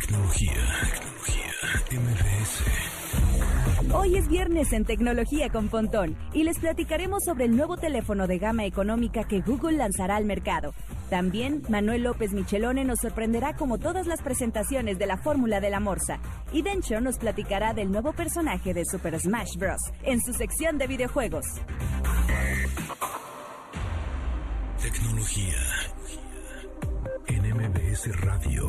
Tecnología, tecnología, MBS. Hoy es viernes en Tecnología con Pontón y les platicaremos sobre el nuevo teléfono de gama económica que Google lanzará al mercado. También Manuel López Michelone nos sorprenderá como todas las presentaciones de la fórmula de la morsa. Y Dencho nos platicará del nuevo personaje de Super Smash Bros. en su sección de videojuegos. Tecnología en MBS Radio.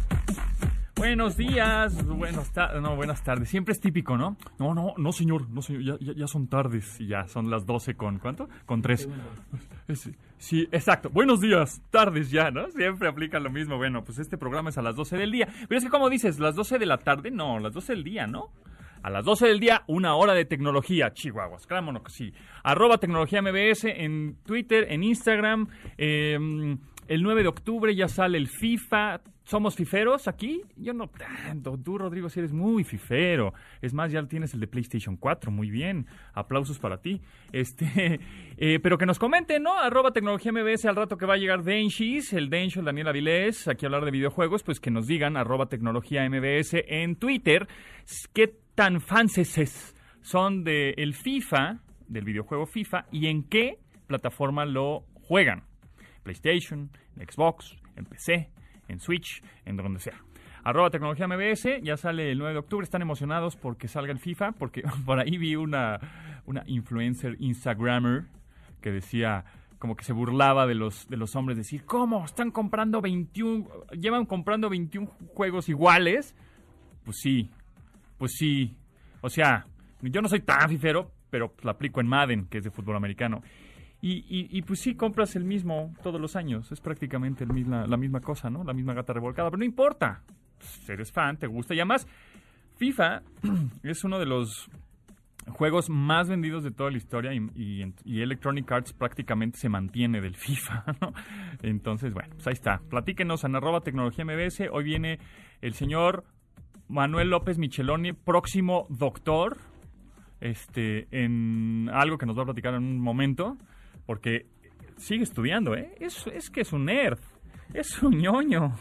Buenos días, buenas tardes, no, buenas tardes. Siempre es típico, ¿no? No, no, no, señor, no, señor, ya, ya, ya son tardes y ya son las 12 con, ¿cuánto? Con 3. Sí, exacto. Buenos días, tardes ya, ¿no? Siempre aplica lo mismo. Bueno, pues este programa es a las 12 del día. Pero es que, como dices, las 12 de la tarde, no, las 12 del día, ¿no? A las 12 del día, una hora de tecnología, chihuahuas, claro que sí. Arroba tecnología MBS en Twitter, en Instagram. Eh, el 9 de octubre ya sale el FIFA. ¿Somos fiferos aquí? Yo no tanto. Tú, Rodrigo, si eres muy fifero. Es más, ya tienes el de PlayStation 4. Muy bien. Aplausos para ti. Este, eh, pero que nos comenten, ¿no? Arroba tecnología MBS al rato que va a llegar Denshis, el Densho, el Daniel Avilés, aquí a hablar de videojuegos, pues que nos digan, arroba tecnología MBS en Twitter, qué tan fanses son del el FIFA, del videojuego FIFA, y en qué plataforma lo juegan. PlayStation, Xbox, en PC, en Switch, en donde sea. Arroba Tecnología MBS, ya sale el 9 de octubre, están emocionados porque salga el FIFA, porque por ahí vi una, una influencer Instagrammer que decía, como que se burlaba de los, de los hombres, decir, ¿cómo? Están comprando 21, llevan comprando 21 juegos iguales. Pues sí, pues sí. O sea, yo no soy tan fifero, pero lo aplico en Madden, que es de fútbol americano. Y, y, y, pues sí, compras el mismo todos los años. Es prácticamente la misma cosa, ¿no? La misma gata revolcada. Pero no importa. Pues, eres fan, te gusta. Y además, FIFA es uno de los juegos más vendidos de toda la historia y, y, Electronic Arts prácticamente se mantiene del FIFA, ¿no? Entonces, bueno, pues ahí está. Platíquenos en arroba tecnología MBS. Hoy viene el señor Manuel López Micheloni, próximo doctor, este, en algo que nos va a platicar en un momento porque sigue estudiando, ¿eh? Es, que es un nerd, es un ñoño.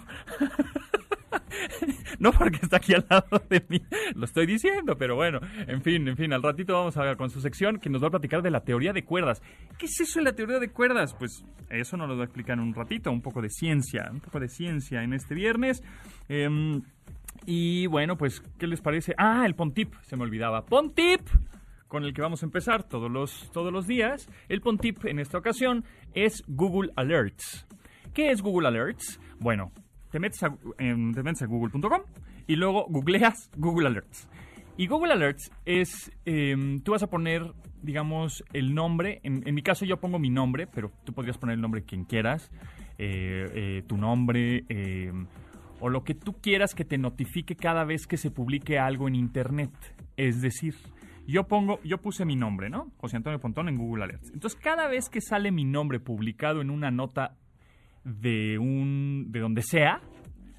no porque está aquí al lado de mí, lo estoy diciendo, pero bueno, en fin, en fin, al ratito vamos a ver con su sección que nos va a platicar de la teoría de cuerdas. ¿Qué es eso de la teoría de cuerdas? Pues eso nos lo va a explicar en un ratito, un poco de ciencia, un poco de ciencia en este viernes. Eh, y bueno, pues, ¿qué les parece? Ah, el Pontip, se me olvidaba. Pontip con el que vamos a empezar todos los, todos los días. El Pontip en esta ocasión es Google Alerts. ¿Qué es Google Alerts? Bueno, te metes a, a google.com y luego googleas Google Alerts. Y Google Alerts es, em, tú vas a poner, digamos, el nombre. En, mi caso yo pongo mi nombre, pero tú podrías poner el nombre quien quieras. Eh, eh, tu nombre em, o lo que tú quieras que te notifique cada vez que se publique algo en Internet. Es decir, yo pongo, yo puse mi nombre, ¿no? José Antonio Pontón en Google Alerts. Entonces, cada vez que sale mi nombre publicado en una nota de un, de donde sea,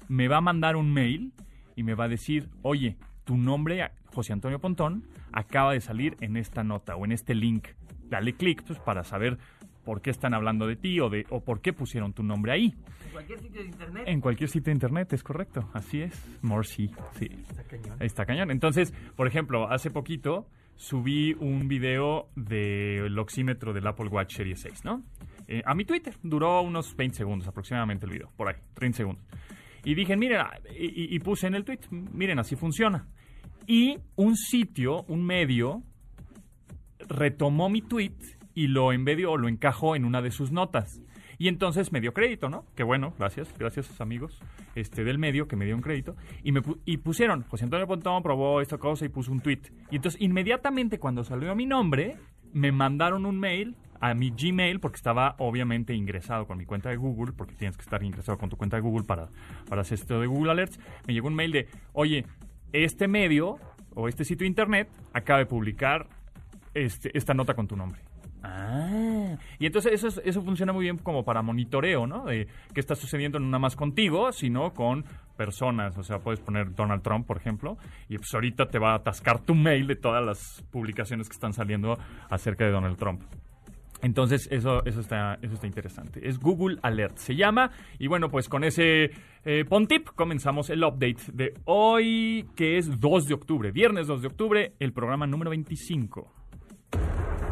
me va a mandar un mail y me va a decir, oye, tu nombre, José Antonio Pontón, acaba de salir en esta nota o en este link. Dale clic pues, para saber por qué están hablando de ti o, de, o por qué pusieron tu nombre ahí. ¿En cualquier sitio de internet? En cualquier sitio de internet, es correcto. Así es. Morsi, sí. Está cañón. Está cañón. Entonces, por ejemplo, hace poquito subí un video del oxímetro del Apple Watch Series 6, ¿no? Eh, a mi Twitter. Duró unos 20 segundos aproximadamente el video, por ahí, 30 segundos. Y dije, miren, ah, y, y puse en el tweet, miren, así funciona. Y un sitio, un medio, retomó mi tweet y lo embedió lo encajó en una de sus notas. Y entonces me dio crédito, ¿no? Que bueno, gracias, gracias amigos este, del medio que me dio un crédito. Y, me, y pusieron, José Antonio Pontón probó esta cosa y puso un tweet. Y entonces inmediatamente cuando salió mi nombre, me mandaron un mail a mi Gmail, porque estaba obviamente ingresado con mi cuenta de Google, porque tienes que estar ingresado con tu cuenta de Google para, para hacer esto de Google Alerts. Me llegó un mail de, oye, este medio o este sitio de internet acaba de publicar este, esta nota con tu nombre. Ah, y entonces eso, eso funciona muy bien como para monitoreo, ¿no? De qué está sucediendo no nada más contigo, sino con personas. O sea, puedes poner Donald Trump, por ejemplo, y pues ahorita te va a atascar tu mail de todas las publicaciones que están saliendo acerca de Donald Trump. Entonces, eso, eso, está, eso está interesante. Es Google Alert, se llama. Y bueno, pues con ese eh, Pontip comenzamos el update de hoy, que es 2 de octubre, viernes 2 de octubre, el programa número 25.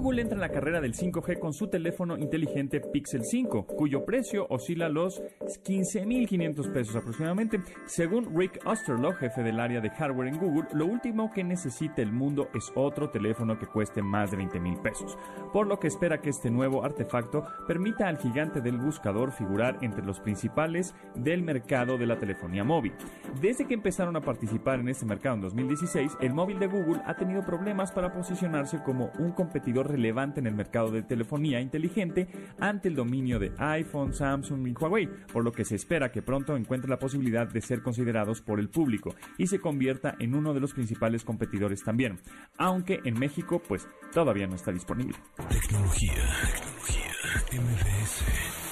Google entra en la carrera del 5G con su teléfono inteligente Pixel 5, cuyo precio oscila los 15.500 pesos aproximadamente. Según Rick Osterloh, jefe del área de hardware en Google, lo último que necesita el mundo es otro teléfono que cueste más de 20.000 pesos, por lo que espera que este nuevo artefacto permita al gigante del buscador figurar entre los principales del mercado de la telefonía móvil. Desde que empezaron a participar en este mercado en 2016, el móvil de Google ha tenido problemas para posicionarse como un competidor relevante en el mercado de telefonía inteligente ante el dominio de iPhone, Samsung y Huawei, por lo que se espera que pronto encuentre la posibilidad de ser considerados por el público y se convierta en uno de los principales competidores también, aunque en México pues todavía no está disponible. Tecnología, tecnología,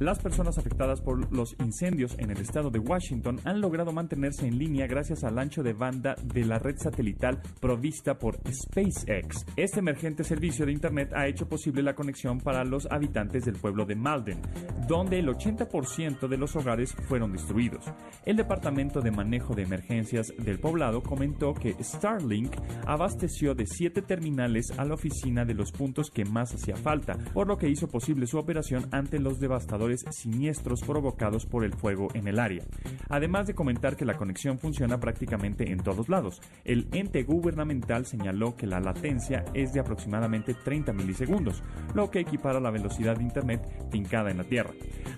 las personas afectadas por los incendios en el estado de Washington han logrado mantenerse en línea gracias al ancho de banda de la red satelital provista por SpaceX. Este emergente servicio de Internet ha hecho posible la conexión para los habitantes del pueblo de Malden, donde el 80% de los hogares fueron destruidos. El Departamento de Manejo de Emergencias del poblado comentó que Starlink abasteció de siete terminales a la oficina de los puntos que más hacía falta, por lo que hizo posible su operación ante los devastadores siniestros provocados por el fuego en el área. Además de comentar que la conexión funciona prácticamente en todos lados, el ente gubernamental señaló que la latencia es de aproximadamente 30 milisegundos, lo que equipara la velocidad de Internet fincada en la Tierra.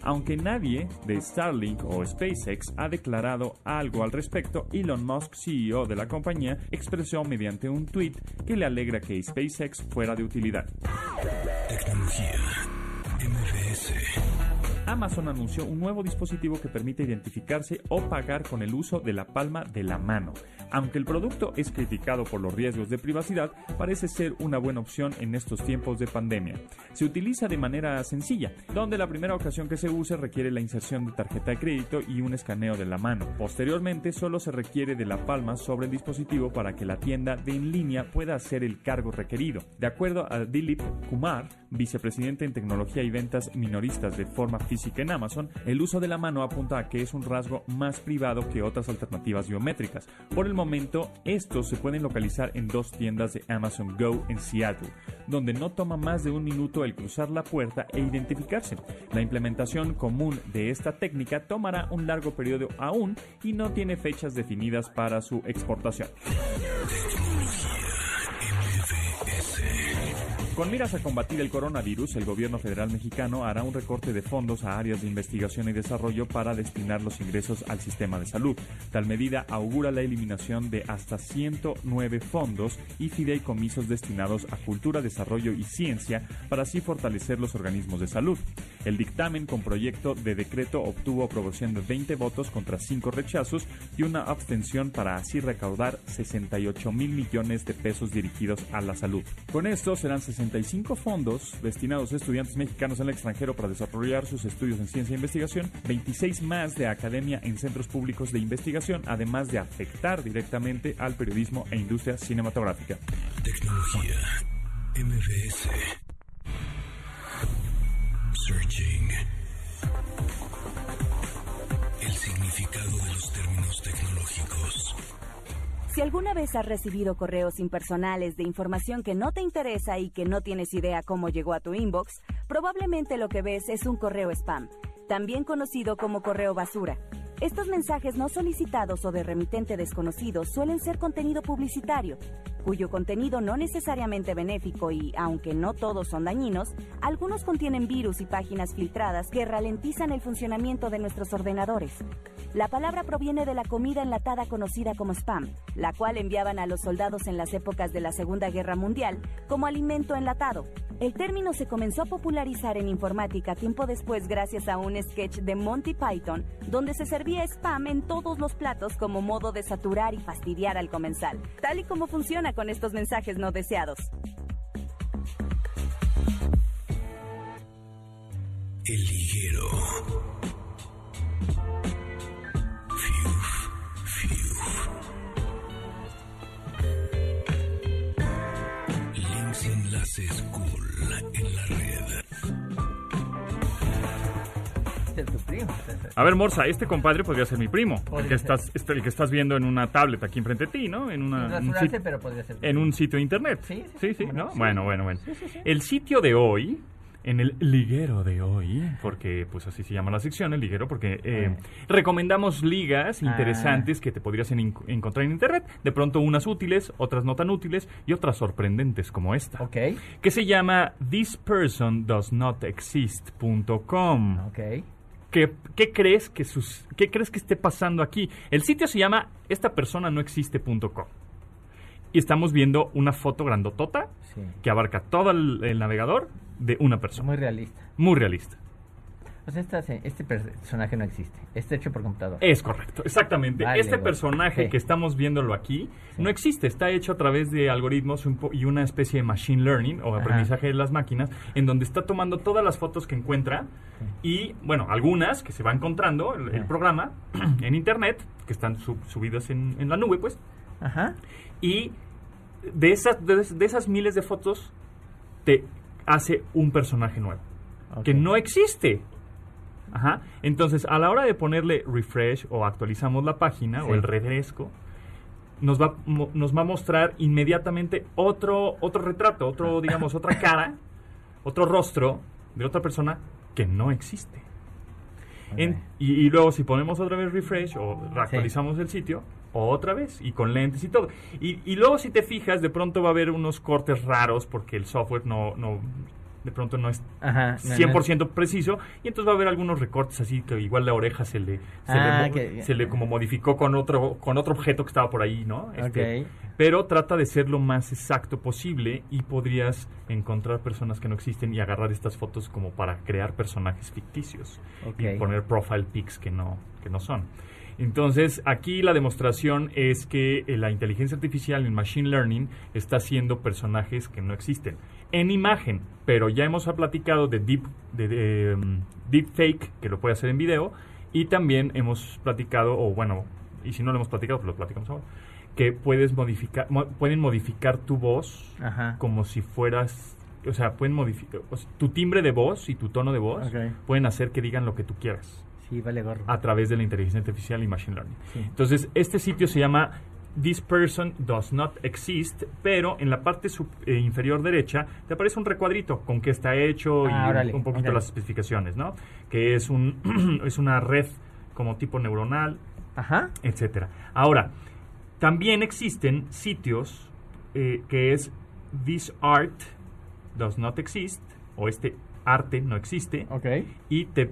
Aunque nadie de Starlink o SpaceX ha declarado algo al respecto, Elon Musk, CEO de la compañía, expresó mediante un tweet que le alegra que SpaceX fuera de utilidad. Tecnología Amazon anunció un nuevo dispositivo que permite identificarse o pagar con el uso de la palma de la mano. Aunque el producto es criticado por los riesgos de privacidad, parece ser una buena opción en estos tiempos de pandemia. Se utiliza de manera sencilla, donde la primera ocasión que se use requiere la inserción de tarjeta de crédito y un escaneo de la mano. Posteriormente, solo se requiere de la palma sobre el dispositivo para que la tienda de en línea pueda hacer el cargo requerido. De acuerdo a Dilip Kumar, vicepresidente en tecnología y ventas minoristas de forma física en Amazon, el uso de la mano apunta a que es un rasgo más privado que otras alternativas biométricas. Por el momento, estos se pueden localizar en dos tiendas de Amazon Go en Seattle, donde no toma más de un minuto el cruzar la puerta e identificarse. La implementación común de esta técnica tomará un largo periodo aún y no tiene fechas definidas para su exportación. Con miras a combatir el coronavirus, el gobierno federal mexicano hará un recorte de fondos a áreas de investigación y desarrollo para destinar los ingresos al sistema de salud. Tal medida augura la eliminación de hasta 109 fondos y fideicomisos destinados a cultura, desarrollo y ciencia para así fortalecer los organismos de salud. El dictamen con proyecto de decreto obtuvo aprobación de 20 votos contra 5 rechazos y una abstención para así recaudar 68 mil millones de pesos dirigidos a la salud. Con esto serán 60 fondos destinados a estudiantes mexicanos en el extranjero para desarrollar sus estudios en ciencia e investigación, 26 más de academia en centros públicos de investigación, además de afectar directamente al periodismo e industria cinematográfica. Tecnología MBS Searching El significado de los términos tecnológicos. Si alguna vez has recibido correos impersonales de información que no te interesa y que no tienes idea cómo llegó a tu inbox, probablemente lo que ves es un correo spam, también conocido como correo basura. Estos mensajes no solicitados o de remitente desconocido suelen ser contenido publicitario. cuyo contenido no necesariamente benéfico y, aunque no todos son dañinos, algunos contienen virus y páginas filtradas que ralentizan el funcionamiento de nuestros ordenadores. La palabra proviene de la comida enlatada conocida como spam, la cual enviaban a los soldados en las épocas de la Segunda Guerra Mundial como alimento enlatado. El término se comenzó a popularizar en informática tiempo después gracias a un sketch de Monty Python donde se servía spam en todos los platos como modo de saturar y fastidiar al comensal, tal y como funciona con estos mensajes no deseados. El liguero. A ver, Morsa, este compadre podría ser mi primo. El que, estás, este, el que estás viendo en una tablet aquí enfrente de ti, ¿no? En, una, un rasurarse, sit- pero podría ser. en un sitio de internet. Sí, sí, sí, sí, ¿no? Bueno, bueno, bueno. El sitio de hoy, en el liguero de hoy, porque pues así se llama la sección, el liguero, porque eh, recomendamos ligas Ah. interesantes que te podrías en- encontrar en internet. De pronto unas útiles, otras no tan útiles y otras sorprendentes como esta. Ok, Que se llama thispersondoesnotexist.com. ok. ¿Qué, qué crees que sus, ¿Qué crees que esté pasando aquí? El sitio se llama esta persona no existe.com. Y estamos viendo una foto grandotota Sí. que abarca todo el, el navegador de una persona. Muy realista. Muy realista. Sea, esta- este personaje no existe. Está hecho por computador. Es correcto, exactamente. Vale, este bueno. personaje Sí. que estamos viéndolo aquí Sí. no existe, está hecho a través de algoritmos y una especie de machine learning o Ajá. aprendizaje de las máquinas, en donde está tomando todas las fotos que encuentra y, bueno, algunas que se va encontrando, el, programa, en internet, que están sub- subidas en, en la nube, pues, Ajá. y de esas, de, de esas miles de fotos te hace un personaje nuevo que no existe. Ajá. Entonces, a la hora de ponerle refresh o actualizamos la página Sí. o el refresco, nos va, nos va a mostrar inmediatamente otro, otro retrato, otro, digamos, otra cara, otro rostro de otra persona que no existe. En- y, y luego si ponemos otra vez refresh o actualizamos el sitio, otra vez y con lentes y todo. Y, y luego si te fijas, de pronto va a haber unos cortes raros porque el software no, no de pronto no es Ajá. no, no. 100% preciso y entonces va a haber algunos recortes así que igual la oreja se le se, Ah, le, que- se le como modificó con otro con otro objeto que estaba por ahí, ¿no? Este. Pero trata de ser lo más exacto posible y podrías encontrar personas que no existen y agarrar estas fotos como para crear personajes ficticios y poner profile pics que no que no son. Entonces, aquí la demostración es que eh, la inteligencia artificial en Machine Learning está haciendo personajes que no existen. En imagen, pero ya hemos platicado de deep, de, de, um, deepfake, que lo puede hacer en video, y también hemos platicado, o bueno, y si no lo hemos platicado, pues lo platicamos ahora, que puedes modificar, mo- pueden modificar tu voz Ajá. como si fueras, o sea, pueden modificar, o sea, tu timbre de voz y tu tono de voz pueden hacer que digan lo que tú quieras Sí, vale gorro. a través de la inteligencia artificial y machine learning. Sí. Entonces, este sitio se llama This person does not exist, pero en la parte eh, inferior derecha te aparece un recuadrito con qué está hecho Ah, y un- órale, un poquito ok. las especificaciones, ¿no? Que es un es una red como tipo neuronal, Ajá. etcétera. Ahora, también existen sitios eh, que es This art does not exist o este arte no existe Ok. y te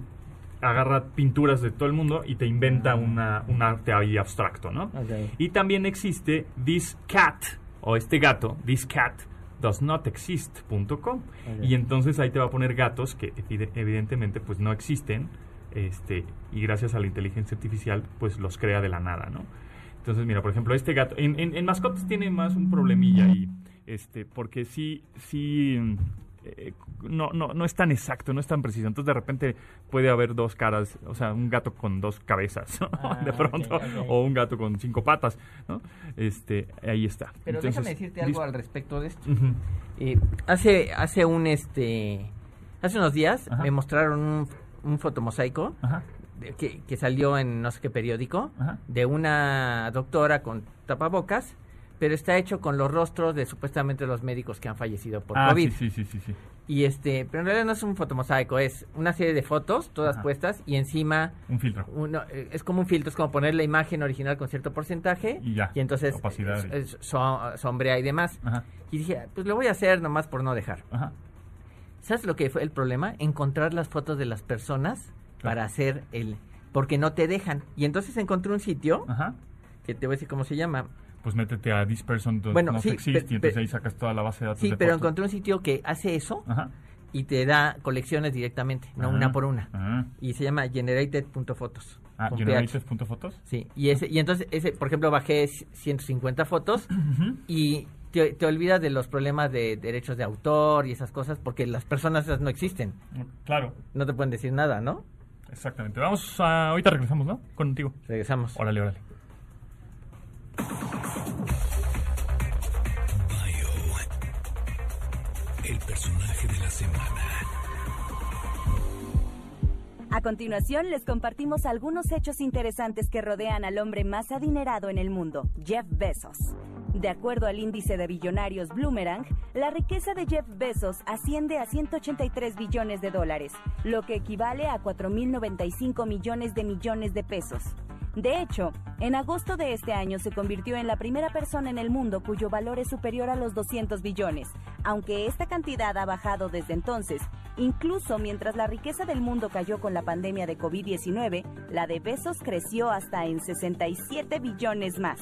agarra pinturas de todo el mundo y te inventa una, un arte ahí abstracto, ¿no? Ok. Y también existe this cat o este gato, this cat does not exist.com y entonces ahí te va a poner gatos que evide- evidentemente pues no existen este y gracias a la inteligencia artificial pues los crea de la nada, ¿no? Entonces mira, por ejemplo, este gato en, en, en mascotas tiene más un problemilla ahí, este porque sí sí mm, eh, no, no, no es tan exacto, no es tan preciso. Entonces, de repente puede haber dos caras, o sea, un gato con dos cabezas, ¿no? Ah, de pronto, o un gato con cinco patas, ¿no? Este, ahí está. Pero Entonces, déjame decirte algo al respecto de esto. Eh, hace, hace un este hace unos días Ajá. me mostraron un, un fotomosaico Ajá, que, que salió en no sé qué periódico Ajá. de una doctora con tapabocas pero está hecho con los rostros de supuestamente los médicos que han fallecido por Ah, COVID. sí, sí, sí, sí, sí. Y este, pero en realidad no es un fotomosaico, es una serie de fotos, todas Ajá. puestas, y encima Un filtro. uno, eh, es como un filtro, es como poner la imagen original con cierto porcentaje Y ya, entonces opacidad es- y- es so- sombrea y demás. Ajá, Y dije, pues lo voy a hacer nomás por no dejar. ajá. ¿Sabes lo que fue el problema? Encontrar las fotos de las personas Claro. para hacer el... Porque no te dejan. Y entonces encontré un sitio, Ajá. que te voy a decir cómo se llama. Pues métete a This Person Does Bueno, Not sí, Exist pe- y entonces ahí sacas toda la base de datos Sí, de pero encontré un sitio que hace eso Ajá. y te da colecciones directamente, no Ah, una por una. ah. Y se llama generated.fotos. Ah, con generated.fotos. Sí, y, ese, y entonces, ese, por ejemplo, bajé c- 150 fotos y te, te olvidas de los problemas de derechos de autor y esas cosas porque las personas esas no existen. Claro, No te pueden decir nada, ¿no? exactamente. Vamos a... Ahorita regresamos, ¿no? Contigo. Regresamos. Órale, órale. Personaje de la semana. A continuación, les compartimos algunos hechos interesantes que rodean al hombre más adinerado en el mundo, Jeff Bezos. De acuerdo al índice de billonarios Bloomerang, la riqueza de Jeff Bezos asciende a 183 billones de dólares, lo que equivale a 4.095 millones de millones de pesos. De hecho, en agosto de este año se convirtió en la primera persona en el mundo cuyo valor es superior a los 200 billones, aunque esta cantidad ha bajado desde entonces. Incluso mientras la riqueza del mundo cayó con la pandemia de COVID-19, la de Bezos creció hasta en 67 billones más.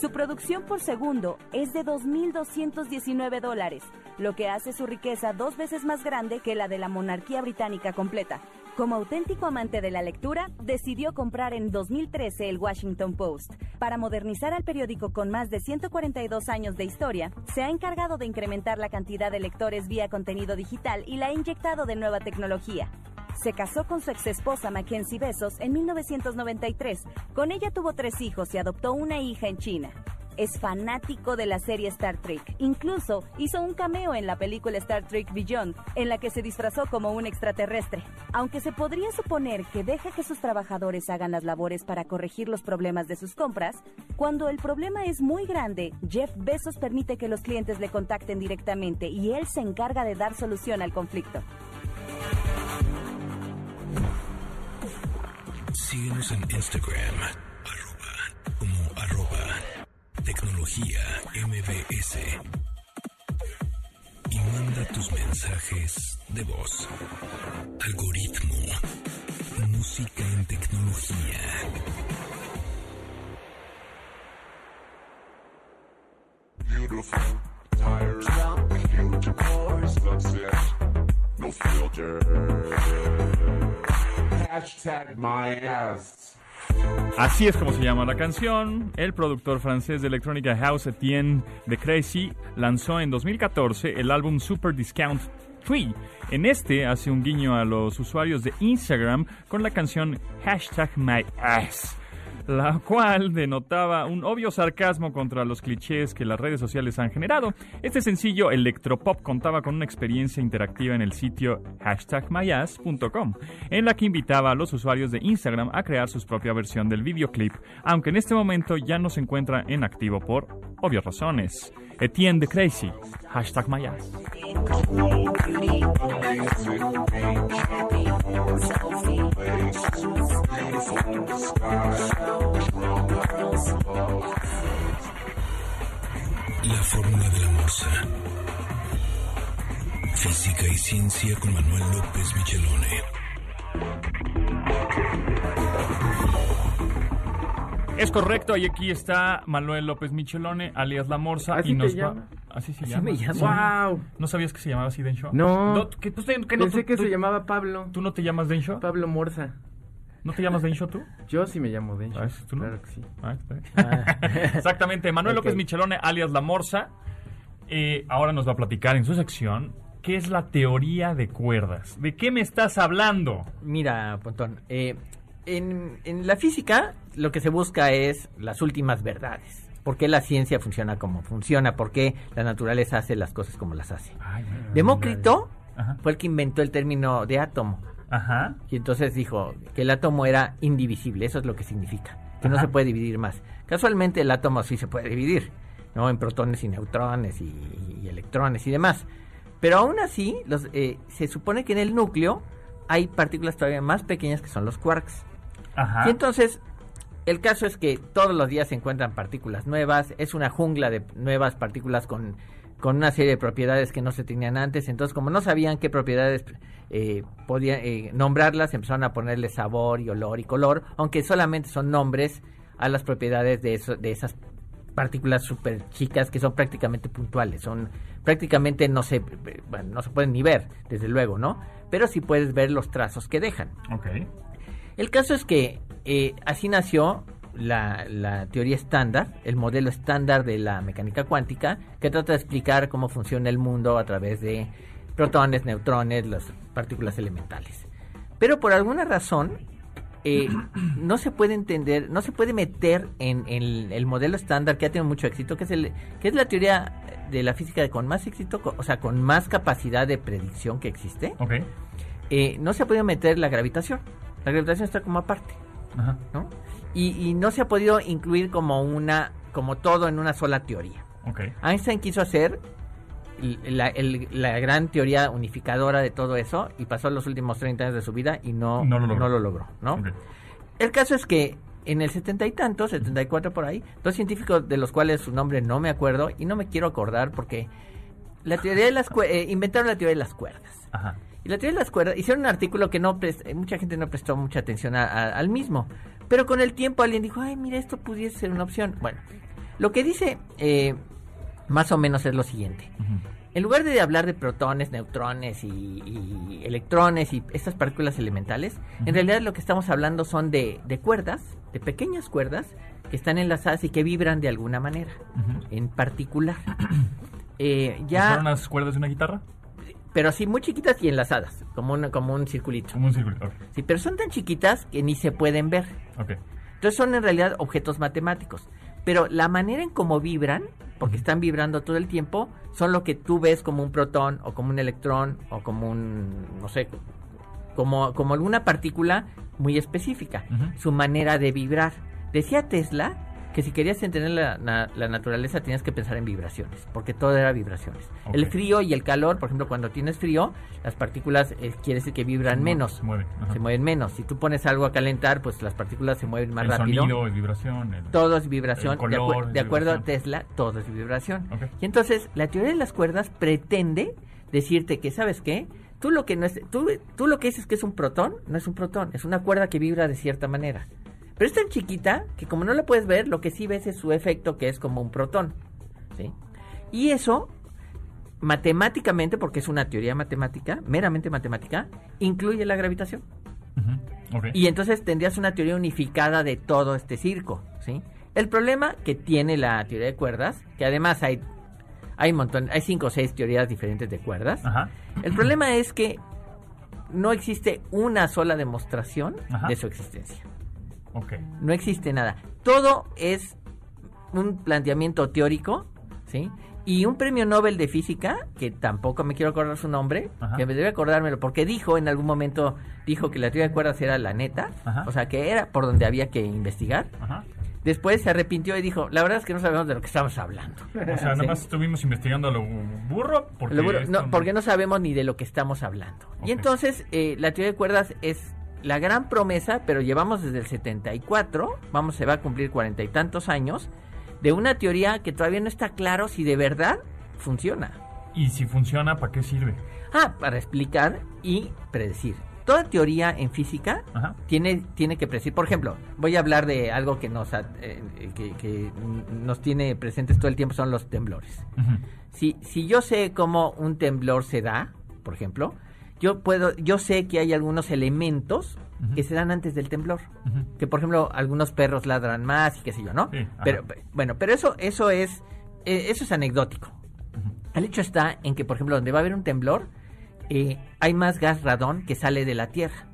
Su producción por segundo es de 2.219 dólares, lo que hace su riqueza dos veces más grande que la de la monarquía británica completa. Como auténtico amante de la lectura, decidió comprar en 2013 el Washington Post. Para modernizar al periódico con más de 142 años de historia, se ha encargado de incrementar la cantidad de lectores vía contenido digital y la ha inyectado de nueva tecnología. Se casó con su exesposa Mackenzie Bezos en 1993. Con ella tuvo tres hijos y adoptó una hija en China. Es fanático de la serie Star Trek. Incluso hizo un cameo en la película Star Trek Beyond, en la que se disfrazó como un extraterrestre. Aunque se podría suponer que deja que sus trabajadores hagan las labores para corregir los problemas de sus compras, cuando el problema es muy grande, Jeff Bezos permite que los clientes le contacten directamente y él se encarga de dar solución al conflicto. Síguenos en Instagram, arroba, tecnología MBS. Y manda tus mensajes de voz. Algoritmo, música en tecnología. Beautiful tires, huge cars, sunset, no filter. Hashtag my ass. Así es como se llama la canción. El productor francés de electrónica House Etienne de Crazy lanzó en 2014 el álbum Super Discount 3. En este hace un guiño a los usuarios de Instagram con la canción Hashtag My Ass la cual denotaba un obvio sarcasmo contra los clichés que las redes sociales han generado. Este sencillo electropop contaba con una experiencia interactiva en el sitio hashtagmyass.com, en la que invitaba a los usuarios de Instagram a crear su propia versión del videoclip, aunque en este momento ya no se encuentra en activo por obvias razones. Etienne de Crazy, hashtag myass. La fórmula de la morsa. Física y ciencia con Manuel López Michelone. Es correcto, y aquí está Manuel López Michelone, alias La Morsa, ¿Así y nos va... Así se Así llama. me. ¡Wow! ¿No sabías que se llamaba así Densho? No. que tú, que no, Pensé tú- que tú- se llamaba Pablo. ¿Tú no te llamas Densho? Pablo Morza. ¿No te llamas Densho tú? Yo sí me llamo Densho. Ah, ¿es tú no? Claro que sí. Ah, está bien. Exactamente. Manuel. López Michelone, alias La Morsa, eh, ahora nos va a platicar en su sección qué es la teoría de cuerdas. ¿De qué me estás hablando? Mira, Pontón, eh, en, en la física lo que se busca es las últimas verdades. ¿Por qué la ciencia funciona como funciona? ¿Por qué la naturaleza hace las cosas como las hace? Ay, Demócrito fue el que inventó el término de átomo. Ajá. Y entonces dijo que el átomo era indivisible, eso es lo que significa, que no se puede dividir más. Casualmente el átomo sí se puede dividir. ¿no? En protones y neutrones y, y electrones y demás. Pero aún así, los, eh, se supone que en el núcleo hay partículas todavía más pequeñas que son los quarks. Ajá. Y entonces, el caso es que todos los días se encuentran partículas nuevas, es una jungla de nuevas partículas con, con una serie de propiedades que no se tenían antes. Entonces, como no sabían qué propiedades eh, podían eh, nombrarlas, empezaron a ponerle sabor y olor y color, aunque solamente son nombres a las propiedades de, eso, de esas partículas súper chicas que son prácticamente puntuales, son prácticamente no se, bueno, no se pueden ni ver, desde luego, ¿no? Pero sí puedes ver los trazos que dejan. Ok. El caso es que eh, así nació la, la teoría estándar, el modelo estándar de la mecánica cuántica, que trata de explicar cómo funciona el mundo a través de protones, neutrones, las partículas elementales. Pero por alguna razón, eh, no se puede entender, no se puede meter en, en el modelo estándar que ha tenido mucho éxito, que es, el, que es la teoría de la física con más éxito, o sea, con más capacidad de predicción que existe. Ok. Eh, no se ha podido meter la gravitación. La gravitación está como aparte. Ajá. ¿no? Y, y no se ha podido incluir como una, como todo en una sola teoría. Ok. Einstein quiso hacer la, el- la gran teoría unificadora de todo eso y pasó los últimos 30 años de su vida y no, No lo logró. logró, ¿no? El caso es que en el 70 y tanto, 74 por ahí, dos científicos de los cuales su nombre no me acuerdo y no me quiero acordar porque la teoría de las eh, inventaron la teoría de las cuerdas. Ajá. Y la teoría de las cuerdas, hicieron un artículo que no eh, mucha gente no prestó mucha atención a- a- al mismo. Pero con el tiempo alguien dijo, ay, mira, esto pudiese ser una opción. Bueno, lo que dice eh, más o menos es lo siguiente. En lugar de hablar de protones, neutrones y, y electrones y estas partículas elementales, en realidad lo que estamos hablando son de, de cuerdas, de pequeñas cuerdas que están enlazadas y que vibran de alguna manera, en particular. Eh, ¿Fueron ya, las cuerdas de una guitarra? Pero así muy chiquitas y enlazadas, como, una, como un circulito. Como un círculo. Ok. Sí, pero son tan chiquitas que ni se pueden ver. Ok. Entonces son en realidad objetos matemáticos. Pero la manera en cómo vibran, porque están vibrando todo el tiempo, son lo que tú ves como un protón o como un electrón o como un, no sé, como, como alguna partícula muy específica. Ujú. Su manera de vibrar. Decía Tesla que si querías entender la, na- la naturaleza tenías que pensar en vibraciones, porque todo era vibraciones. El frío y el calor, por ejemplo, cuando tienes frío, las partículas eh, quiere decir que vibran Se menos Se mueve. Ajá. se mueven menos. Si tú pones algo a calentar, pues las partículas se mueven más el rápido. sonido, el vibración. el- Todo es vibración. el de, acu- color, de acuerdo a. Tesla, todo es vibración. Ok. Y entonces, la teoría de las cuerdas pretende decirte que, ¿sabes qué? Tú lo que no es, tú, tú lo que dices que es un protón, no es un protón, es una cuerda que vibra de cierta manera. Pero es tan chiquita que como no la puedes ver, lo que sí ves es su efecto que es como un protón. ¿sí? Y eso, matemáticamente, porque es una teoría matemática, meramente matemática, incluye la gravitación. Y entonces tendrías una teoría unificada de todo este circo, ¿sí? El problema que tiene la teoría de cuerdas, que además hay hay un montón, hay cinco o seis teorías diferentes de cuerdas. Ajá. El problema es que no existe una sola demostración Ajá. de su existencia. Ok. No existe nada. Todo es un planteamiento teórico, ¿sí? Y un premio Nobel de física, que tampoco me quiero acordar su nombre, Ajá. que me debe acordármelo, porque dijo en algún momento, dijo que la teoría de cuerdas era la neta, Ajá. o sea, que era por donde había que investigar. Ajá. Después se arrepintió y dijo, la verdad es que no sabemos de lo que estamos hablando. O sea, nada más estuvimos investigando a lo burro porque... Lo no, porque no sabemos ni de lo que estamos hablando. Y entonces, eh, la teoría de cuerdas es la gran promesa, pero llevamos desde el 74, vamos, se va a cumplir cuarenta y tantos años, de una teoría que todavía no está claro si de verdad funciona. Y si funciona, ¿para qué sirve? Ah, para explicar y predecir. Toda teoría en física Ajá. tiene, tiene que predecir. Por ejemplo, voy a hablar de algo que nos, eh, que, que nos tiene presentes todo el tiempo, son los temblores. Si, si yo sé cómo un temblor se da, por ejemplo, yo puedo, yo sé que hay algunos elementos que se dan antes del temblor. Que por ejemplo, algunos perros ladran más y qué sé yo, ¿no? Sí, pero pe- bueno, pero eso, eso es, eh, eso es anecdótico. El hecho está en que, por ejemplo, donde va a haber un temblor, eh, hay más gas radón que sale de la Tierra.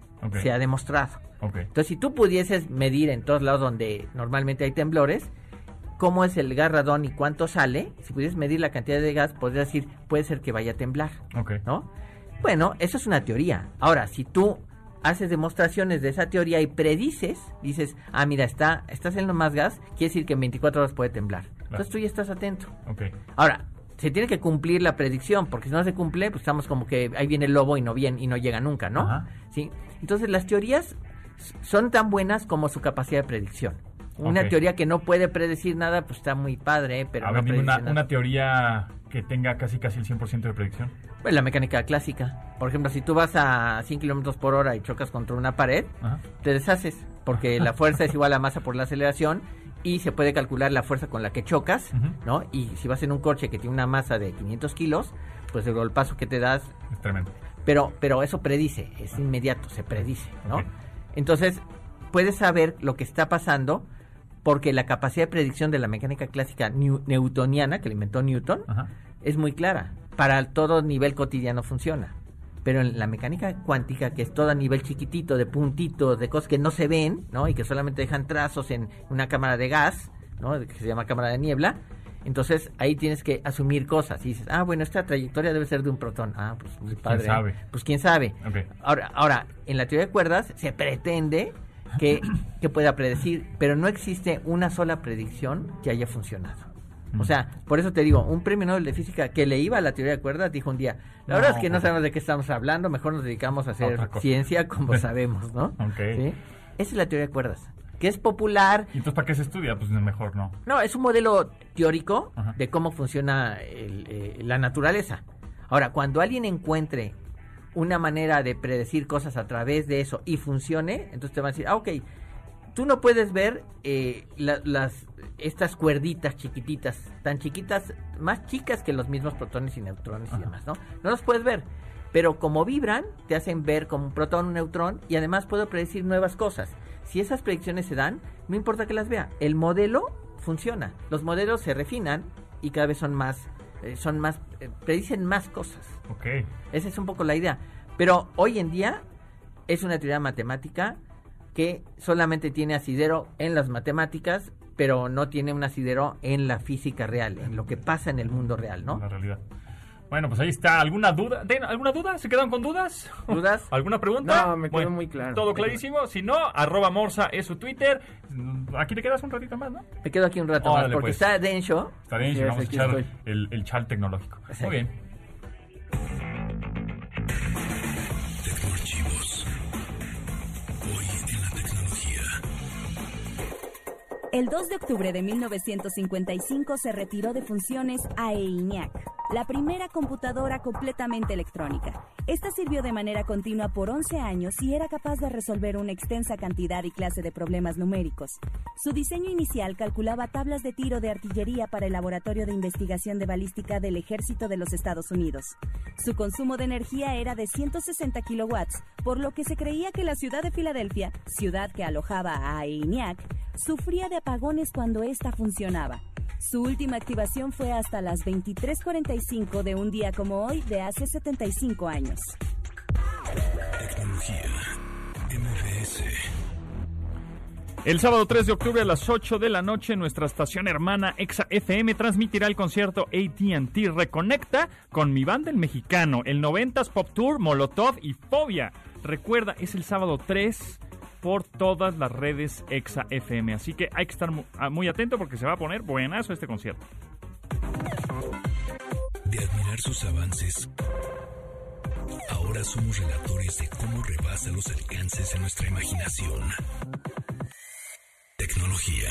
Se ha demostrado. Entonces, si tú pudieses medir en todos lados donde normalmente hay temblores, cómo es el gas radón y cuánto sale, si pudieses medir la cantidad de gas, podrías decir, puede ser que vaya a temblar, Ok. ¿no? Bueno, eso es una teoría. Ahora, si tú haces demostraciones de esa teoría y predices, dices, ah, mira, está, está saliendo más gas, quiere decir que en 24 horas puede temblar. Entonces tú ya estás atento. Ok. Ahora, se tiene que cumplir la predicción, porque si no se cumple, pues estamos como que ahí viene el lobo y no viene y no llega nunca, ¿no? Ajá. ¿Sí? Entonces las teorías son tan buenas como su capacidad de predicción. Una teoría que no puede predecir nada, pues está muy padre, ¿eh? pero A no ver, una, nada. una teoría que tenga casi casi el 100% de predicción. Pues la mecánica clásica. Por ejemplo, si tú vas a 100 kilómetros por hora y chocas contra una pared, Ajá. te deshaces, porque la fuerza es igual a masa por la aceleración y se puede calcular la fuerza con la que chocas. ¿no? Y si vas en un coche que tiene una masa de 500 kilos, pues el golpazo que te das, Es tremendo. pero, pero eso predice, es inmediato, se predice, ¿no? Entonces, puedes saber lo que está pasando porque la capacidad de predicción de la mecánica clásica new- newtoniana, que la inventó Newton, Ajá. Es muy clara. Para todo nivel cotidiano funciona. Pero en la mecánica cuántica, que es todo a nivel chiquitito, de puntitos, de cosas que no se ven, ¿no? Y que solamente dejan trazos en una cámara de gas, ¿no? Que se llama cámara de niebla. Entonces ahí tienes que asumir cosas. Y dices, ah, bueno, esta trayectoria debe ser de un protón. Ah, pues muy padre. ¿eh? sabe? Pues quién sabe. Ahora, ahora, en la teoría de cuerdas se pretende que, que pueda predecir, pero no existe una sola predicción que haya funcionado. O sea, por eso te digo, un premio Nobel de Física que le iba a la teoría de cuerdas dijo un día, la verdad es que no sabemos de qué estamos hablando, mejor nos dedicamos a hacer ciencia como sabemos, ¿no? Ok. ¿Sí? Esa es la teoría de cuerdas, que es popular, ¿Y entonces para qué se estudia? Pues mejor no. no, es un modelo teórico Ajá. de cómo funciona el, eh, la naturaleza. Ahora, cuando alguien encuentre una manera de predecir cosas a través de eso y funcione, entonces te van a decir, ah, ok, tú no puedes ver eh, la- las estas cuerditas chiquititas, tan chiquitas, más chicas que los mismos protones y neutrones y demás, ¿no? No los puedes ver. Pero como vibran, te hacen ver como un protón, un neutrón, y además puedo predecir nuevas cosas. Si esas predicciones se dan, no importa que las vea, el modelo funciona. Los modelos se refinan y cada vez son más, eh, son más, eh, predicen más cosas. Ok. Esa es un poco la idea. Pero hoy en día es una teoría matemática que solamente tiene asidero en las matemáticas, pero no tiene un asidero en la física real, en lo que pasa en el mundo real, ¿no? La realidad. Bueno, pues ahí está. ¿Alguna duda? ¿Den- ¿Alguna duda? ¿Se quedan con dudas? ¿Dudas? ¿Alguna pregunta? No, me quedó muy claro. Todo clarísimo. Si no, arroba Morsa es su Twitter. Aquí te quedas un ratito más, ¿no? Me quedo aquí un rato Órale, más porque pues. está Densho. Está y es, vamos a echar el, el chal tecnológico. Sí. Muy bien. El 2 de octubre de 1955 se retiró de funciones a ENIAC, la primera computadora completamente electrónica. Esta sirvió de manera continua por 11 años y era capaz de resolver una extensa cantidad y clase de problemas numéricos. Su diseño inicial calculaba tablas de tiro de artillería para el Laboratorio de Investigación de Balística del Ejército de los Estados Unidos. Su consumo de energía era de 160 kilowatts, por lo que se creía que la ciudad de Filadelfia, ciudad que alojaba a ENIAC, sufría de apagones cuando ésta funcionaba. Su última activación fue hasta las 23:45 de un día como hoy de hace 75 años. Tecnología. MBS. El sábado 3 de octubre a las 8 de la noche, nuestra estación hermana Exa FM transmitirá el concierto ATT Reconecta con mi banda el mexicano, el 90s Pop Tour, Molotov y Fobia. Recuerda, es el sábado 3 por todas las redes Exa FM, así que hay que estar ah, muy atento porque se va a poner buenazo este concierto. De admirar sus avances, ahora somos relatores de cómo rebasa los alcances de nuestra imaginación. Tecnología.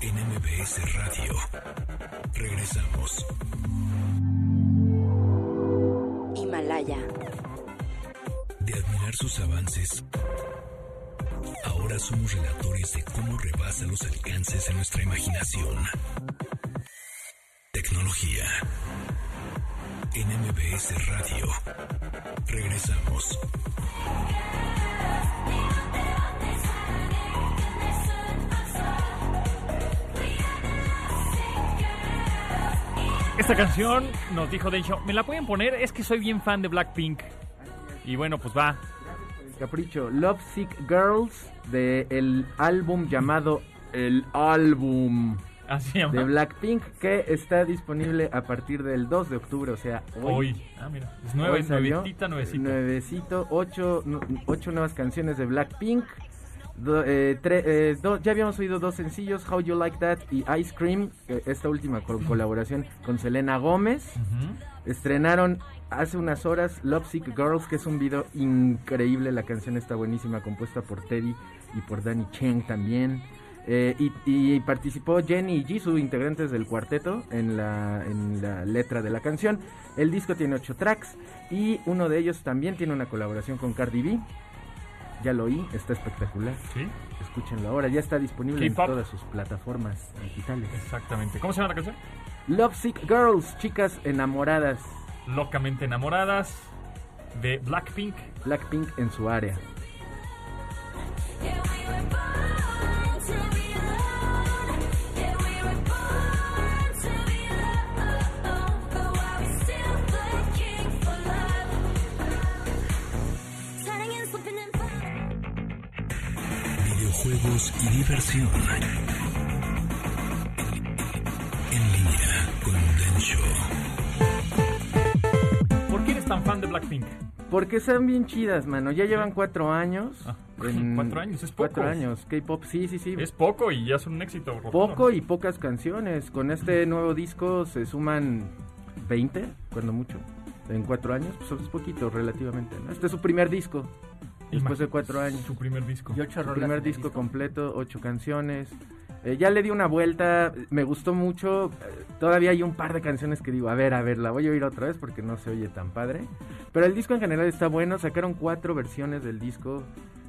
En MBS Radio. Regresamos. Himalaya. De admirar sus avances, ahora somos relatores de cómo rebasa los alcances de nuestra imaginación. Tecnología. En MBS Radio. Regresamos. Esta canción nos dijo Densho, ¿me la pueden poner? Es que soy bien fan de Blackpink. Y bueno, pues va. Capricho, Love Sick Girls del álbum llamado El Álbum Así de Blackpink que está disponible a partir del 2 de octubre, o sea, hoy. Hoy. Ah, mira. Es salió nuevecita, nuevecita. Nuevecito, ocho, ocho nuevas canciones de Blackpink. Do- eh, tre- eh, do- ya habíamos oído dos sencillos, How You Like That y Ice Cream, esta última con colaboración con Selena Gómez. Estrenaron hace unas horas Love Sick Girls, que es un video increíble. La canción está buenísima, compuesta por Teddy y por Danny Cheng también. Eh, y, y participó Jenny y Jisoo, integrantes del cuarteto, en la, en la letra de la canción. El disco tiene ocho tracks y uno de ellos también tiene una colaboración con Cardi B. Ya lo oí, está espectacular. Sí, Escúchenlo ahora, ya está disponible en todas sus plataformas digitales. exactamente. ¿Cómo se llama la canción? Love Sick Girls, chicas enamoradas. Locamente enamoradas de Blackpink. Blackpink en su área. Videojuegos y diversión. En línea con Ben Show. ¿Por qué eres tan fan de Blackpink? Porque son bien chidas, mano. Ya llevan cuatro años. Ah, cuatro años, es poco. Cuatro años. K-pop, sí, sí, sí. Es poco y ya son un éxito. rotundo. Poco y pocas canciones. Con este nuevo disco se suman 20, cuando mucho. En cuatro años, pues es poquito relativamente. ¿no? Este es su primer disco. Después de cuatro años. Su primer disco. Y ocho Su primer disco, completo, ocho canciones. Eh, ya le di una vuelta, me gustó mucho. eh, todavía hay un par de canciones que digo, a ver, a ver, la voy a oír otra vez porque no se oye tan padre. Pero el disco en general está bueno. Sacaron cuatro versiones del disco.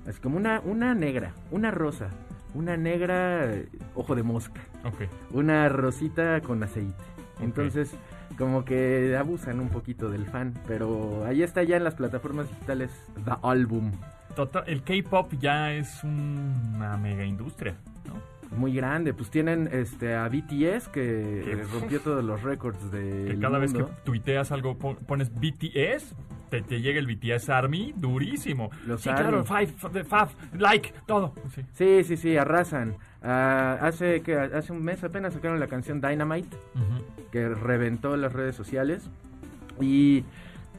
Así como una, una negra, una rosa, una negra eh, ojo de mosca, Ok. una rosita con aceite. Entonces, como que abusan un poquito del fan. Pero ahí está ya en las plataformas digitales The Album. Total, el K-pop ya es una mega industria, ¿no? muy grande. Pues tienen este a BTS que rompió todos los récords de Que cada vez que tuiteas algo, pon- pones BTS, te, te llega el BTS Army durísimo. Los sí, Army. claro, five, five, like, todo. Sí. Sí, sí, sí, arrasan. Ah, hace que hace un mes apenas sacaron la canción Dynamite que reventó las redes sociales y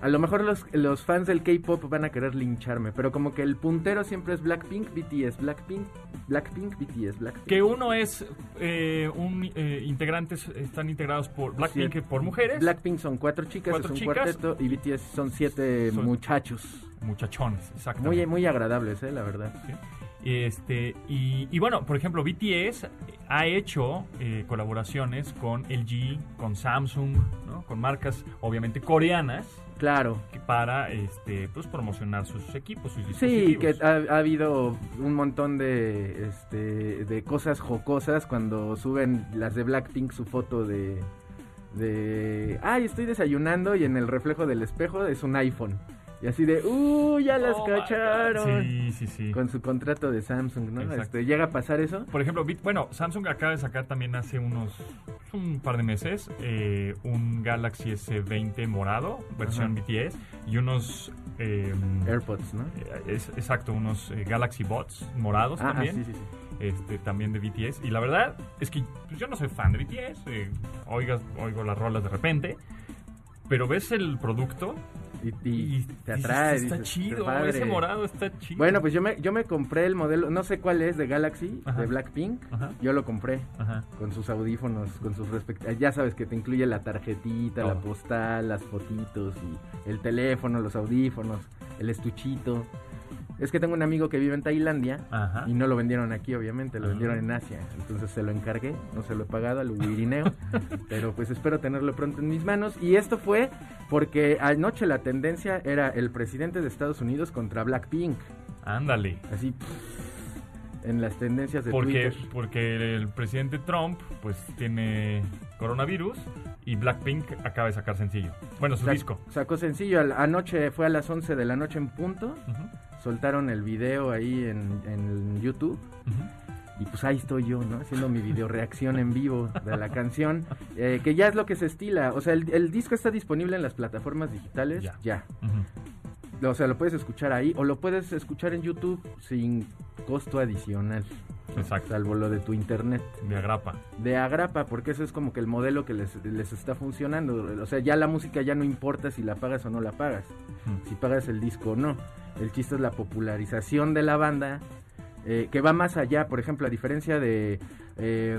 a lo mejor los, los fans del K-pop van a querer lincharme, pero como que el puntero siempre es Blackpink, BTS, Blackpink, Blackpink, BTS, Blackpink. Que uno es, eh, un eh, integrantes están integrados por Blackpink Sí. por mujeres, Blackpink son cuatro chicas, Cuatro es un chicas. cuarteto y BTS son siete Son- muchachos. muchachones, exacto. Muy, muy agradables, eh, la verdad. Este, y, y bueno, por ejemplo, BTS ha hecho eh, colaboraciones con LG, con Samsung, ¿no? con marcas obviamente coreanas Claro. para este, pues, promocionar sus equipos, sus Sí, dispositivos. que ha, ha habido un montón de, este, de cosas jocosas cuando suben las de Blackpink su foto de, de... Ay, estoy desayunando y en el reflejo del espejo es un iPhone. Y así de, ¡uh, ya las Oh cacharon! Sí, sí, sí. Con su contrato de Samsung, ¿no? Exacto. Este, ¿Llega a pasar eso? Por ejemplo, bueno, Samsung acaba de sacar también hace unos un par de meses eh, un Galaxy S20 morado, versión Ajá. BTS, y unos... eh, AirPods, ¿no? eh, es- exacto, unos eh, Galaxy Bots morados Ah, ah, también. sí, sí, sí. este, también de BTS. Y la verdad es que pues, yo no soy fan de BTS, eh, oigas, oigo las rolas de repente, pero ves el producto Y, te dices, atrae. está dices, chido, "Padre". ese morado está chido. Bueno, pues yo me, yo me compré el modelo, no sé cuál es, de Galaxy, Ajá. de Blackpink. Ajá. Yo lo compré. Ajá. con sus audífonos, con sus respectivos... Ya sabes que te incluye la tarjetita, la postal, las fotitos, y el teléfono, los audífonos, el estuchito. Es que tengo un amigo que vive en Tailandia Ajá. y no lo vendieron aquí, obviamente, lo Ah. vendieron en Asia. Entonces se lo encargué, no se lo he pagado al Wirineo, pero pues espero tenerlo pronto en mis manos. Y esto fue porque anoche la tendencia era el presidente de Estados Unidos contra Blackpink. Ándale. Así en las tendencias de Porque, Twitter. porque el presidente Trump pues tiene coronavirus y Blackpink acaba de sacar sencillo. Bueno, su disco. Sacó sencillo, anoche fue a las 11 de la noche en punto, Ujú, soltaron el video ahí en, en YouTube y pues ahí estoy yo, ¿no? Haciendo mi video reacción en vivo de la canción, eh, que ya es lo que se estila, o sea, el, el disco está disponible en las plataformas digitales, Ya. ya. O sea, lo puedes escuchar ahí o lo puedes escuchar en YouTube sin costo adicional. Exacto. Salvo lo de tu internet. De agrapa. de agrapa, porque eso es como que el modelo que les, les está funcionando. O sea, ya la música ya no importa si la pagas o no la pagas, Ujú. si pagas el disco o no. El chiste es la popularización de la banda eh, que va más allá, por ejemplo, a diferencia de... eh,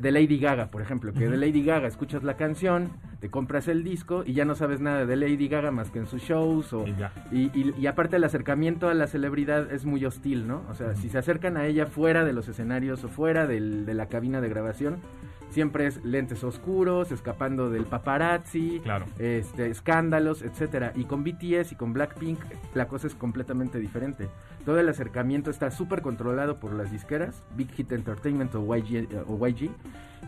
de Lady Gaga, por ejemplo, que de Lady Gaga escuchas la canción, te compras el disco y ya no sabes nada de Lady Gaga más que en sus shows o y, y- y aparte el acercamiento a la celebridad es muy hostil, ¿no? O sea, si se acercan a ella fuera de los escenarios o fuera del- de la cabina de grabación, siempre es lentes oscuros, escapando del paparazzi, Claro. este, escándalos, etcétera. Y con BTS y con Blackpink la cosa es completamente diferente. Todo el acercamiento está súper controlado por las disqueras, Big Hit Entertainment o YG, o YG,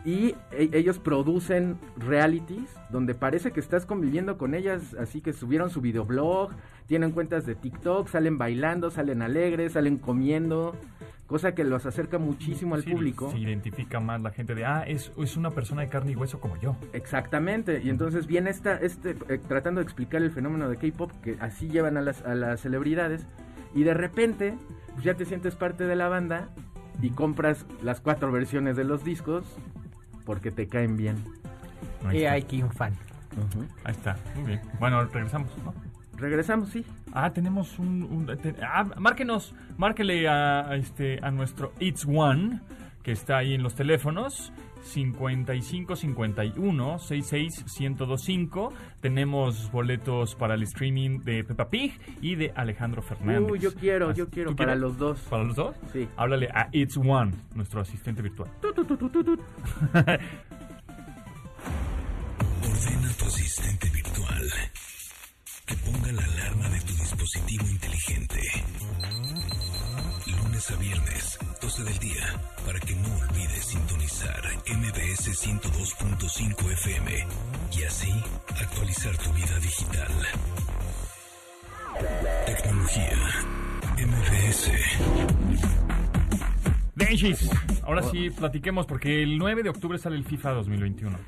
y e- ellos producen realities donde parece que estás conviviendo con ellas, así que subieron su videoblog, tienen cuentas de TikTok, salen bailando, salen alegres, salen comiendo, cosa que los acerca muchísimo al Sí, público. Se identifica más la gente de, ah, es, es una persona de carne y hueso como yo. Exactamente, y entonces viene esta, este, eh, tratando de explicar el fenómeno de K-pop, que así llevan a las, a las celebridades, y de repente pues ya te sientes parte de la banda y compras las cuatro versiones de los discos porque te caen bien. Ahí Y está. hay que un fan. Ahí está. Muy bien. Bueno, regresamos, ¿no? Regresamos, sí. Ah, tenemos un... un- te- ah, márquenos, márquele a, a este, a nuestro It's One, que está ahí en los teléfonos. 55 51 66 1025 tenemos boletos para el streaming de Peppa Pig y de Alejandro Fernández. Uy, yo quiero, yo quiero ¿tú para quieres? los dos. ¿Para los dos? Sí. Háblale a It's One, nuestro asistente virtual. Ordena a tu asistente virtual que ponga la alarma de tu dispositivo inteligente. Lunes a viernes, 12 del día, para que no olvides sintonizar MBS 102.5 FM y así actualizar tu vida digital. Tecnología. MBS. Denchis, ahora sí platiquemos porque el 9 de octubre sale el FIFA 2021.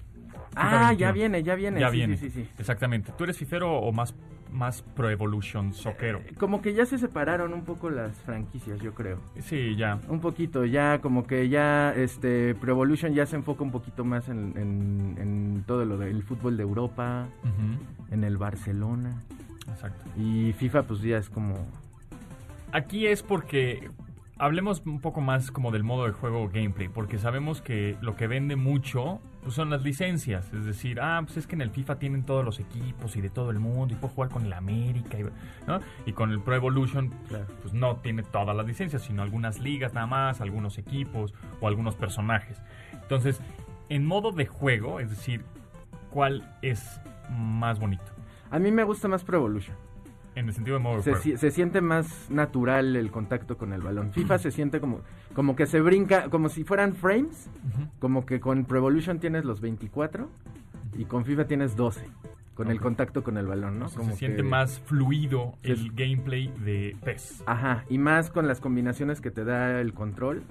Ah, 21. ya viene, ya viene. Ya sí, viene. Sí, sí, sí. Exactamente. ¿Tú eres fifero o más, más Pro Evolution Sockero? Como que ya se separaron un poco las franquicias, yo creo. Sí, ya. Un poquito, ya como que ya este Pro Evolution ya se enfoca un poquito más en, en- en todo lo del fútbol de Europa, en el Barcelona. Exacto. Y FIFA pues ya es como... Aquí es porque hablemos un poco más como del modo de juego gameplay, porque sabemos que lo que vende mucho pues, son las licencias. Es decir, ah, pues es que en el FIFA tienen todos los equipos y de todo el mundo y puedo jugar con el América, y, ¿no? Y con el Pro Evolution, Claro. pues no tiene todas las licencias, sino algunas ligas nada más, algunos equipos o algunos personajes. Entonces, en modo de juego, es decir, ¿cuál es más bonito? A mí me gusta más Pro Evolution. En el sentido de modo Se, siente más natural el contacto con el balón. FIFA se siente como, como que se brinca, como si fueran frames, como que con Pro Evolution tienes los 24 y con FIFA tienes 12, con el contacto con el balón, ¿no? O sea, Como se siente que- más fluido Sí. el gameplay de PES. Ajá, y más con las combinaciones que te da el control.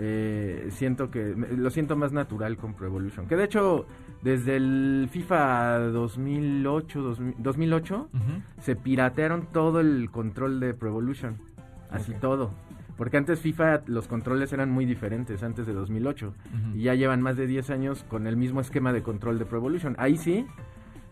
eh, siento que lo siento más natural con Pro Evolution. Que de hecho, desde el FIFA 2008, 2000 2008 Ujú. se piratearon todo el control de Pro Evolution. Así todo. Porque antes FIFA los controles eran muy diferentes, antes de 2008. Ujú. Y ya llevan más de 10 años con el mismo esquema de control de Pro Evolution. Ahí sí,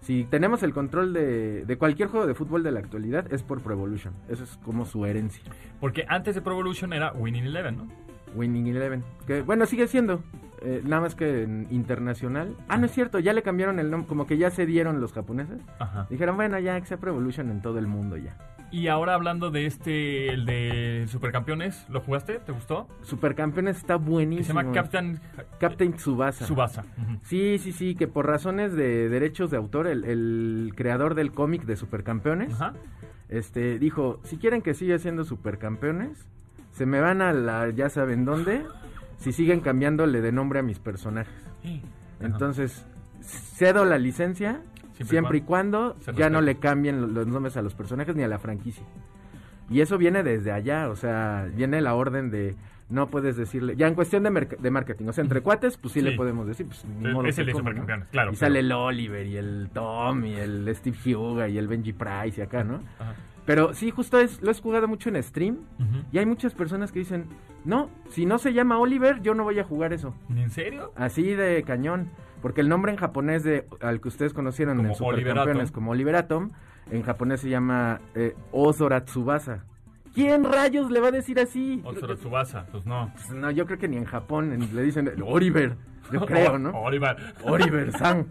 si tenemos el control de, de cualquier juego de fútbol de la actualidad, es por Pro Evolution. Eso es como su herencia. Porque antes de Pro Evolution era Winning Eleven, ¿no? Winning Eleven. Que bueno, sigue siendo. eh, nada más que en internacional. Ah, no es cierto, ya le cambiaron el nombre. Como que ya se dieron los japoneses. Ajá. Dijeron, bueno, ya que sea Pro Evolution en todo el mundo ya. Y ahora hablando de este, el de Supercampeones, ¿lo jugaste? ¿Te gustó? Supercampeones está Que se buenísimo. llama Captain Captain Tsubasa. Subasa. Ujú. Sí, sí, sí, que por razones de derechos de autor, el, el creador del cómic de Supercampeones, Ajá. este, dijo, si quieren que siga siendo Supercampeones, se me van a la, ya saben dónde, si siguen cambiándole de nombre a mis personajes. Sí. Entonces, cedo la licencia, Siempre siempre, y cuando ya no le cambien lo- los nombres a los personajes ni a la franquicia. Y eso viene desde allá, o sea, viene la orden de no puedes decirle, ya en cuestión de, de marketing, o sea, entre cuates, pues sí, Sí. le podemos decir, pues ni modo es el cómo, ¿no? Claro, Y claro. sale el Oliver y el Tom y el Steve Huga y el Benji Price y acá, ¿no? Ajá. Pero sí, justo es, lo he jugado mucho en stream y hay muchas personas que dicen, no, si no se llama Oliver, yo no voy a jugar eso. ¿En serio? Así de cañón. Porque el nombre en japonés de al que ustedes conocieron Como en Supercampeones como Oliveratom, en japonés se llama eh, Tsubasa. ¿Quién rayos le va a decir así? Otro Tsubasa, pues no. Pues, No, yo creo que ni en Japón en- le dicen Oliver. Yo creo, ¿no? Oliver. Oliver San.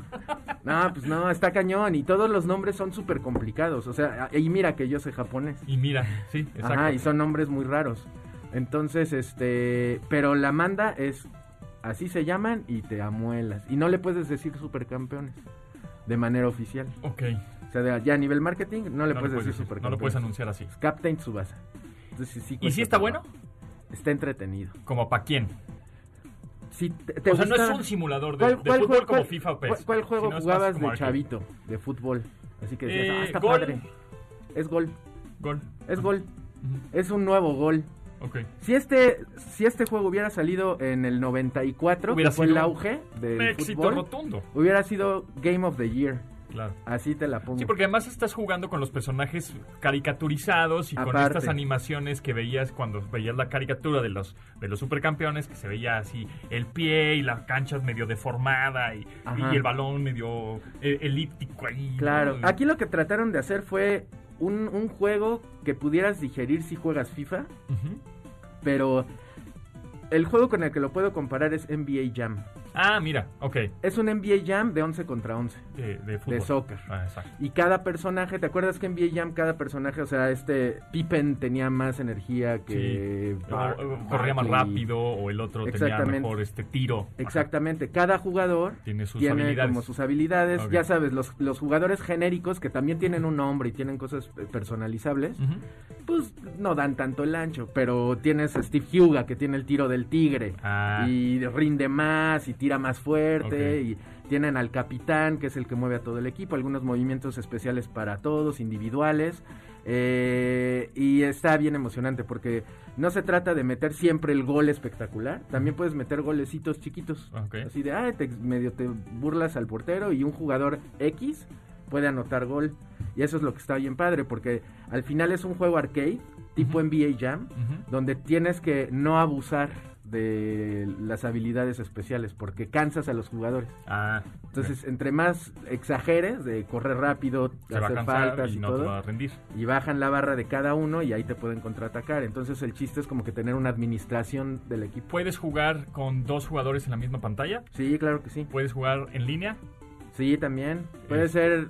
No, pues no, está cañón. Y todos los nombres son súper complicados. O sea, y mira que yo sé japonés. Y mira, sí, exacto. Ajá, y son nombres muy raros. Entonces, este. Pero la manda es. Así se llaman y te amuelas. Y no le puedes decir supercampeones. De manera oficial. Ok. Sea, ya a nivel marketing no le No puedes lo decir puedes decir, no lo puedes anunciar así. Captain Tsubasa. Entonces, sí, ¿Y si está bueno? Está entretenido. ¿Como para quién? Si te, te o sea, no gusta- es un simulador de, ¿Cuál, de fútbol juego- como cuál- FIFA o PES. cuál- cuál juego más jugabas de chavito? De fútbol. Así que decías, Eh, ah, está gol. padre. Es gol. Gol. Es gol. Ujú. Es un nuevo gol. Ok. Si este, si este juego hubiera salido en el 94, Hubiera que fue sido el auge del Éxito fútbol, rotundo. hubiera sido Game of the Year. Claro. Así te la pongo. Sí, porque además estás jugando con los personajes caricaturizados y con estas animaciones que veías cuando veías la caricatura de los de los supercampeones, que se veía así el pie y la cancha medio deformada y, y el balón medio eh, elíptico ahí. Claro, aquí lo que trataron de hacer fue un, un juego que pudieras digerir si juegas FIFA, pero el juego con el que lo puedo comparar es NBA Jam. Ah, mira, ok. Es un NBA Jam de 11 contra 11. De, de fútbol. De soccer. Ah, exacto. Y cada personaje, ¿te acuerdas que en NBA Jam cada personaje, o sea, este Pippen tenía más energía que Sí. Bar- O- o corría más rápido o el otro tenía mejor este tiro. Exactamente, cada jugador Tiene sus tiene habilidades. como sus habilidades, ya sabes, los, los jugadores genéricos que también tienen un nombre y tienen cosas eh, personalizables, pues no dan tanto el ancho, pero tienes a Steve Huga que tiene el tiro del tigre Ah. y rinde más y tira más fuerte y tienen al capitán que es el que mueve a todo el equipo, algunos movimientos especiales para todos, individuales. eh, y está bien emocionante porque no se trata de meter siempre el gol espectacular, también puedes meter golecitos chiquitos. Ok. Así de, ah, te, medio te burlas al portero y un jugador X puede anotar gol. Y eso es lo que está bien padre, porque al final es un juego arcade, tipo NBA Jam, donde tienes que no abusar de las habilidades especiales, porque cansas a los jugadores. Ah, Entonces, entre más exageres de correr rápido, se hacer faltas y y, no te todo, va a rendir. y bajan la barra de cada uno y ahí te pueden contraatacar. Entonces, el chiste es como que tener una administración del equipo. ¿Puedes jugar con dos jugadores en la misma pantalla? Sí, claro que sí. ¿Puedes jugar en línea? Sí, también. Puede ser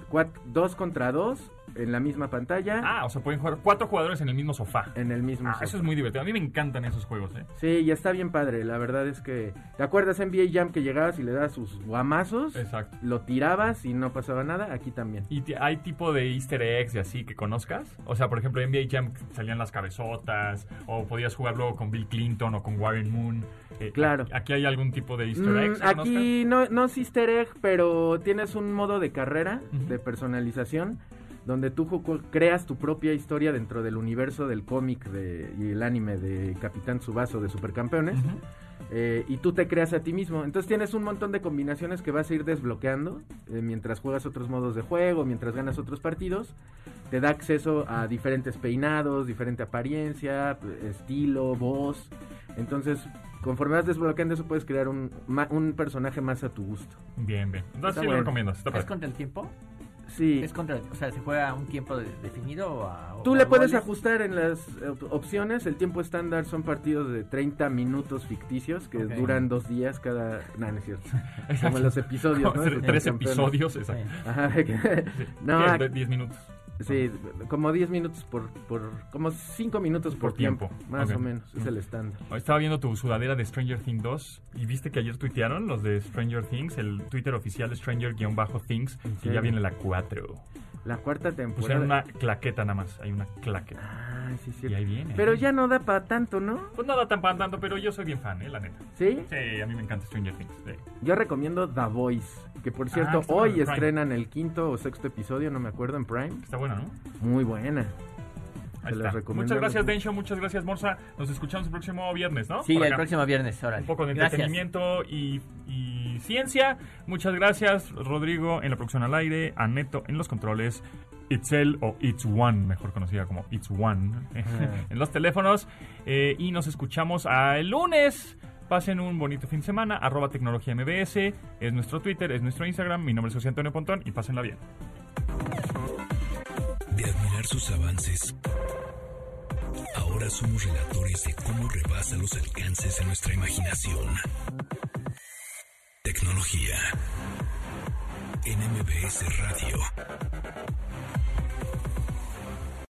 dos contra dos en la misma pantalla, Ah, o sea, pueden jugar cuatro jugadores en el mismo sofá. en el mismo. Ah, sofá. eso es muy divertido. A mí me encantan esos juegos, ¿eh? Sí, y está bien padre. La verdad es que. ¿Te acuerdas NBA Jam que llegabas y le dabas sus guamazos? Exacto. Lo tirabas y no pasaba nada. Aquí también. ¿Y hay tipo de easter eggs y así que conozcas? O sea, por ejemplo, en NBA Jam salían las cabezotas, o podías jugar luego con Bill Clinton o con Warren Moon. Eh, Claro. ¿Aquí hay algún tipo de easter Mm, eggs? que aquí no, no es easter egg, pero tienes un modo de carrera, de personalización, donde tú creas tu propia historia dentro del universo del cómic de, y el anime de Capitán Subaso de Supercampeones. Eh, y tú te creas a ti mismo. Entonces tienes un montón de combinaciones que vas a ir desbloqueando eh, mientras juegas otros modos de juego, mientras ganas otros partidos. Te da acceso a diferentes peinados, diferente apariencia, estilo, voz. Entonces, conforme vas desbloqueando eso, puedes crear un, ma- un personaje más a tu gusto. Bien, bien. Entonces sí lo recomiendo. ¿Es contra el tiempo? Sí. ¿Es contra, o sea, se juega a un tiempo de- definido o a, Tú le puedes goles? ajustar en las op- opciones. El tiempo estándar son partidos de 30 minutos ficticios que duran dos días cada... No, no es cierto. Como los episodios, ¿no? Tres- episodios, exacto. Ajá, no, ¿Qué? ac- De 10 minutos. Sí, como 10 minutos por, por como 5 minutos por, Por tiempo. más o menos, es el estándar. Estaba viendo tu sudadera de Stranger Things 2 y viste que ayer tuitearon los de Stranger Things, el Twitter oficial Stranger-Things, que ya viene la 4. La cuarta temporada. una claqueta nada más, hay una claqueta. Ah, sí, sí. Y ahí viene. Pero ahí. ya no da para tanto, ¿no? Pues nada tan pan tanto, pero yo soy bien fan, eh, la neta. ¿Sí? Sí, a mí me encanta Stranger Things. sí. Yo recomiendo The Voice, que por Ah, cierto, hoy estrenan el quinto o sexto episodio, no me acuerdo, en Prime. Está buena, ¿no? Muy buena. Ahí Se está. las recomiendo Muchas gracias. Densho, muchas gracias, Morsa. Nos escuchamos el próximo viernes, ¿no? Sí, el próximo viernes, ahora. Un poco de Gracias. entretenimiento y, y ciencia. Muchas gracias, Rodrigo, en la producción al aire, a Neto en los controles, Itzel o It's One, mejor conocida como It's One, en los teléfonos. Eh, y nos escuchamos el lunes. Pasen un bonito fin de semana. Arroba tecnología MBS. Es nuestro Twitter, es nuestro Instagram. Mi nombre es José Antonio Pontón y pásenla bien. Sus avances, Ahora somos relatores de cómo rebasa los alcances de nuestra imaginación. Tecnología. En MBS Radio.